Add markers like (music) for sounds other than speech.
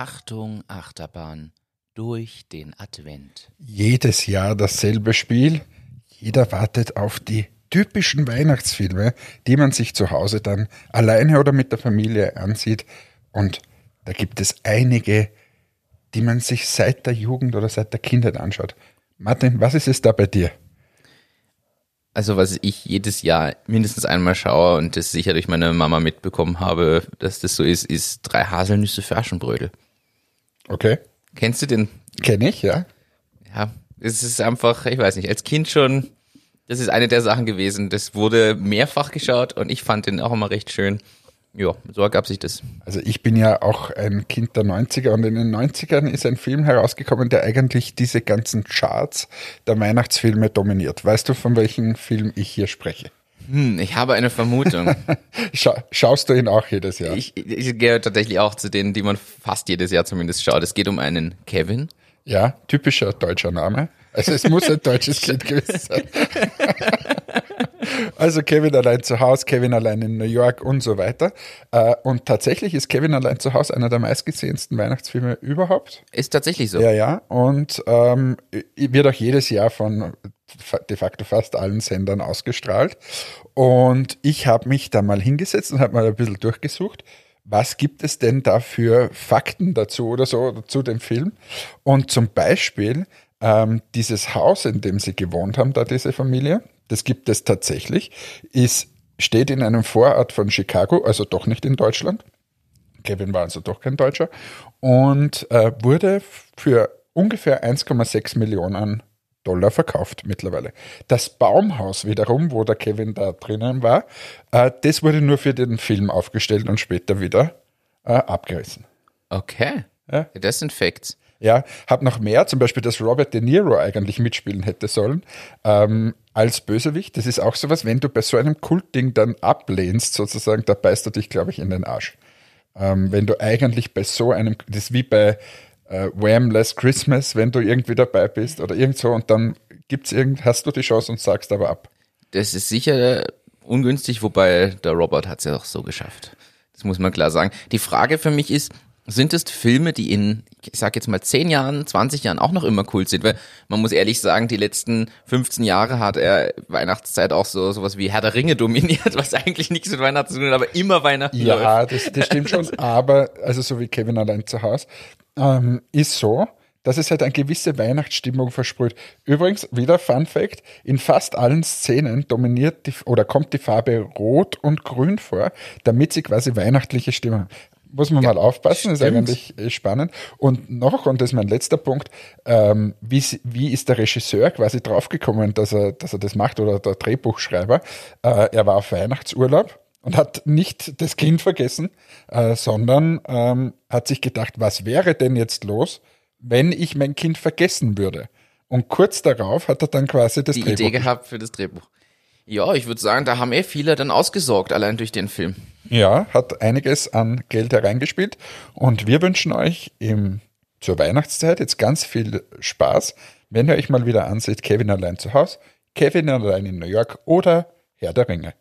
Achterbahn durch den Advent. Jedes Jahr dasselbe Spiel. Jeder wartet auf die typischen Weihnachtsfilme, die man sich zu Hause dann alleine oder mit der Familie ansieht. Und da gibt es einige, die man sich seit der Jugend oder seit der Kindheit anschaut. Martin, was ist es da bei dir? Also was ich jedes Jahr mindestens einmal schaue und das sicher durch meine Mama mitbekommen habe, dass das so ist, ist drei Haselnüsse für Aschenbrödel. Okay. Kennst du den? Kenne ich, ja. Ja, es ist einfach, ich weiß nicht, als Kind schon, das ist eine der Sachen gewesen. Das wurde mehrfach geschaut und ich fand den auch immer recht schön. Ja, so ergab sich das. Also ich bin ja auch ein Kind der 90er und in den 90ern ist ein Film herausgekommen, der eigentlich diese ganzen Charts der Weihnachtsfilme dominiert. Weißt du, von welchem Film ich hier spreche? Hm, ich habe eine Vermutung. (laughs) Scha schaust du ihn auch jedes Jahr? Ich, ich gehöre tatsächlich auch zu denen, die man fast jedes Jahr zumindest schaut. Es geht um einen Kevin. Ja, typischer deutscher Name. Also es muss ein deutsches (laughs) Kind gewesen sein. (laughs) Also Kevin allein zu Hause, Kevin allein in New York und so weiter. Äh, und tatsächlich ist Kevin allein zu Hause einer der meistgesehensten Weihnachtsfilme überhaupt. Ist tatsächlich so. Ja, ja. Und ähm, wird auch jedes Jahr von de facto fast allen Sendern ausgestrahlt. Und ich habe mich da mal hingesetzt und habe mal ein bisschen durchgesucht. Was gibt es denn da für Fakten dazu oder so zu dem Film? Und zum Beispiel ähm, dieses Haus, in dem sie gewohnt haben, da diese Familie, das gibt es tatsächlich, ist, steht in einem Vorort von Chicago, also doch nicht in Deutschland. Kevin war also doch kein Deutscher und äh, wurde für ungefähr 1,6 Millionen Dollar verkauft mittlerweile. Das Baumhaus wiederum, wo der Kevin da drinnen war, äh, das wurde nur für den Film aufgestellt und später wieder äh, abgerissen. Okay. Ja. Das sind Facts. Ja, hab noch mehr, zum Beispiel, dass Robert De Niro eigentlich mitspielen hätte sollen ähm, als Bösewicht. Das ist auch sowas, wenn du bei so einem Kultding dann ablehnst, sozusagen, da beißt du dich, glaube ich, in den Arsch. Ähm, wenn du eigentlich bei so einem, das ist wie bei äh, Wham! Last Christmas, wenn du irgendwie dabei bist oder irgend so und dann gibt's irgend, hast du die Chance und sagst aber ab. Das ist sicher ungünstig, wobei der Robert hat es ja auch so geschafft. Das muss man klar sagen. Die Frage für mich ist, sind es Filme, die in, ich sag jetzt mal, 10 Jahren, 20 Jahren auch noch immer cool sind? Weil man muss ehrlich sagen, die letzten 15 Jahre hat er Weihnachtszeit auch so sowas wie Herr der Ringe dominiert, (laughs) was eigentlich nichts mit Weihnachten zu tun hat, aber immer Weihnachten Ja, das, das stimmt schon. aber, also so wie Kevin allein zu Hause, ähm, ist so, dass es halt eine gewisse Weihnachtsstimmung versprüht. Übrigens, wieder Fun Fact, in fast allen Szenen dominiert die, oder kommt die Farbe Rot und Grün vor, damit sie quasi weihnachtliche Stimmung muss man ja, mal aufpassen, stimmt. ist eigentlich äh, spannend. Und noch, und das ist mein letzter Punkt, ähm, wie, wie ist der Regisseur quasi draufgekommen, dass er, dass er das macht oder der Drehbuchschreiber? Äh, er war auf Weihnachtsurlaub und hat nicht das Kind vergessen, äh, sondern ähm, hat sich gedacht, was wäre denn jetzt los, wenn ich mein Kind vergessen würde? Und kurz darauf hat er dann quasi das Die Drehbuch. Idee gehabt für das Drehbuch. Ja, ich würde sagen, da haben eh viele dann ausgesorgt, allein durch den Film. Ja, hat einiges an Geld hereingespielt. Und wir wünschen euch im, zur Weihnachtszeit jetzt ganz viel Spaß, wenn ihr euch mal wieder anseht, Kevin allein zu Hause, Kevin allein in New York oder Herr der Ringe.